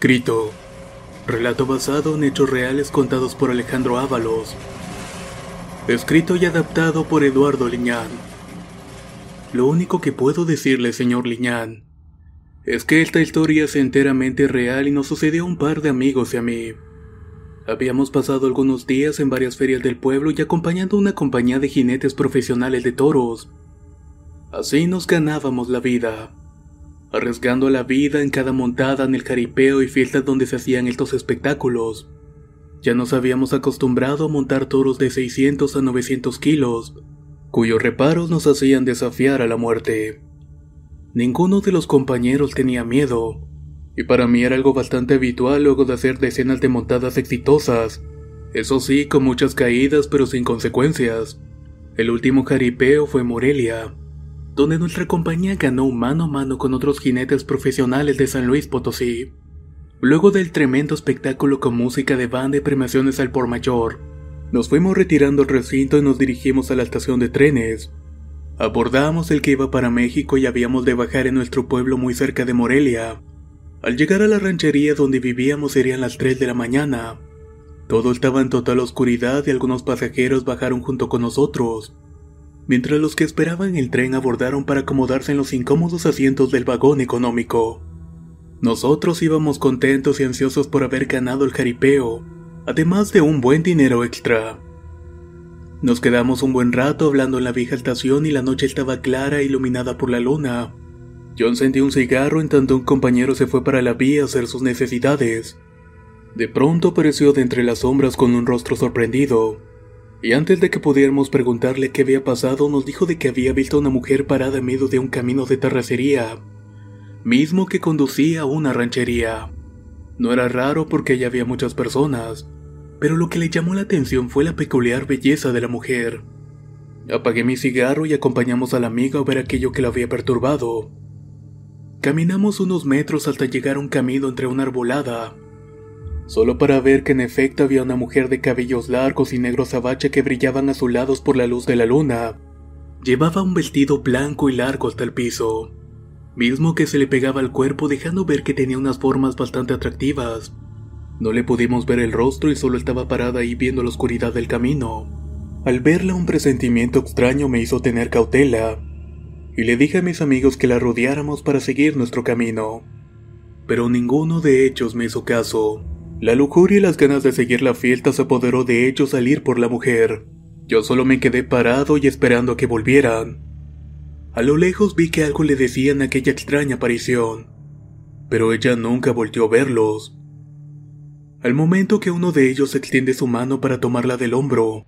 Grito. Relato basado en hechos reales contados por Alejandro Ábalos. Escrito y adaptado por Eduardo Liñán. Lo único que puedo decirle, señor Liñán, es que esta historia es enteramente real y nos sucedió a un par de amigos y a mí. Habíamos pasado algunos días en varias ferias del pueblo y acompañando una compañía de jinetes profesionales de toros. Así nos ganábamos la vida arriesgando la vida en cada montada en el caripeo y fiestas donde se hacían estos espectáculos. Ya nos habíamos acostumbrado a montar toros de 600 a 900 kilos, cuyos reparos nos hacían desafiar a la muerte. Ninguno de los compañeros tenía miedo, y para mí era algo bastante habitual luego de hacer decenas de montadas exitosas, eso sí, con muchas caídas pero sin consecuencias. El último jaripeo fue Morelia, donde nuestra compañía ganó mano a mano con otros jinetes profesionales de San Luis Potosí. Luego del tremendo espectáculo con música de banda y premiaciones al por mayor, nos fuimos retirando al recinto y nos dirigimos a la estación de trenes. Abordamos el que iba para México y habíamos de bajar en nuestro pueblo muy cerca de Morelia. Al llegar a la ranchería donde vivíamos serían las 3 de la mañana. Todo estaba en total oscuridad y algunos pasajeros bajaron junto con nosotros mientras los que esperaban el tren abordaron para acomodarse en los incómodos asientos del vagón económico. Nosotros íbamos contentos y ansiosos por haber ganado el jaripeo, además de un buen dinero extra. Nos quedamos un buen rato hablando en la vieja estación y la noche estaba clara e iluminada por la luna. Yo encendí un cigarro en tanto un compañero se fue para la vía a hacer sus necesidades. De pronto apareció de entre las sombras con un rostro sorprendido y antes de que pudiéramos preguntarle qué había pasado, nos dijo de que había visto a una mujer parada en medio de un camino de terracería, mismo que conducía a una ranchería. No era raro porque allá había muchas personas, pero lo que le llamó la atención fue la peculiar belleza de la mujer. Apagué mi cigarro y acompañamos a la amiga a ver aquello que la había perturbado. Caminamos unos metros hasta llegar a un camino entre una arbolada solo para ver que en efecto había una mujer de cabellos largos y negros abache que brillaban azulados por la luz de la luna. Llevaba un vestido blanco y largo hasta el piso, mismo que se le pegaba al cuerpo dejando ver que tenía unas formas bastante atractivas. No le pudimos ver el rostro y solo estaba parada ahí viendo la oscuridad del camino. Al verla un presentimiento extraño me hizo tener cautela, y le dije a mis amigos que la rodeáramos para seguir nuestro camino. Pero ninguno de ellos me hizo caso. La lujuria y las ganas de seguir la fiesta se apoderó de ellos al ir por la mujer. Yo solo me quedé parado y esperando a que volvieran. A lo lejos vi que algo le decían aquella extraña aparición, pero ella nunca volvió a verlos. Al momento que uno de ellos extiende su mano para tomarla del hombro,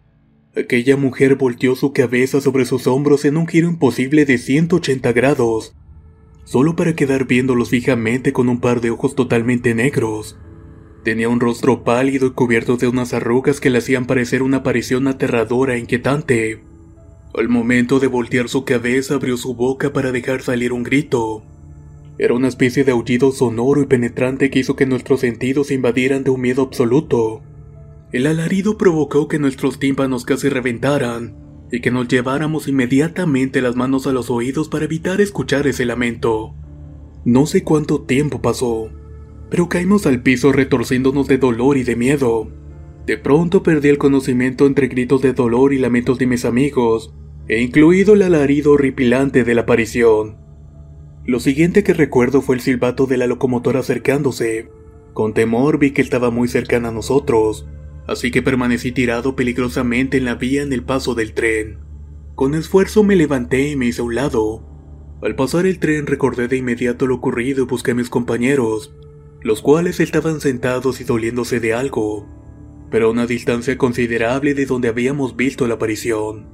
aquella mujer volteó su cabeza sobre sus hombros en un giro imposible de 180 grados, solo para quedar viéndolos fijamente con un par de ojos totalmente negros. Tenía un rostro pálido y cubierto de unas arrugas que le hacían parecer una aparición aterradora e inquietante. Al momento de voltear su cabeza abrió su boca para dejar salir un grito. Era una especie de aullido sonoro y penetrante que hizo que nuestros sentidos se invadieran de un miedo absoluto. El alarido provocó que nuestros tímpanos casi reventaran y que nos lleváramos inmediatamente las manos a los oídos para evitar escuchar ese lamento. No sé cuánto tiempo pasó, pero caímos al piso retorciéndonos de dolor y de miedo. De pronto perdí el conocimiento entre gritos de dolor y lamentos de mis amigos, e incluido el alarido horripilante de la aparición. Lo siguiente que recuerdo fue el silbato de la locomotora acercándose. Con temor vi que estaba muy cercana a nosotros, así que permanecí tirado peligrosamente en la vía en el paso del tren. Con esfuerzo me levanté y me hice a un lado. Al pasar el tren recordé de inmediato lo ocurrido y busqué a mis compañeros, los cuales estaban sentados y doliéndose de algo. pero a una distancia considerable de donde habíamos visto la aparición.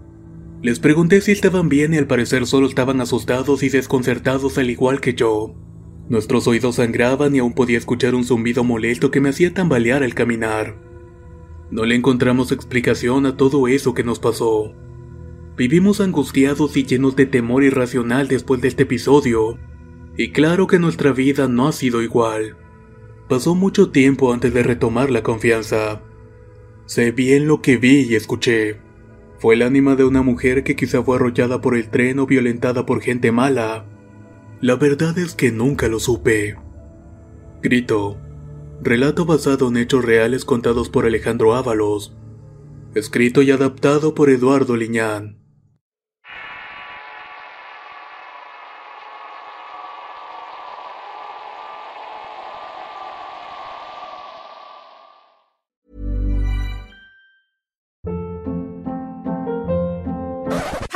Les pregunté si estaban bien y al parecer solo estaban asustados y desconcertados al igual que yo. Nuestros oídos sangraban y aún podía escuchar un zumbido molesto que me hacía tambalear al caminar. No le encontramos explicación a todo eso que nos pasó. Vivimos angustiados y llenos de temor irracional después de este episodio, y claro que nuestra vida no ha sido igual. Pasó mucho tiempo antes de retomar la confianza. Sé bien lo que vi y escuché. Fue el ánima de una mujer que quizá fue arrollada por el tren o violentada por gente mala. La verdad es que nunca lo supe. Grito. Relato basado en hechos reales contados por Alejandro Ábalos. Escrito y adaptado por Eduardo Liñán.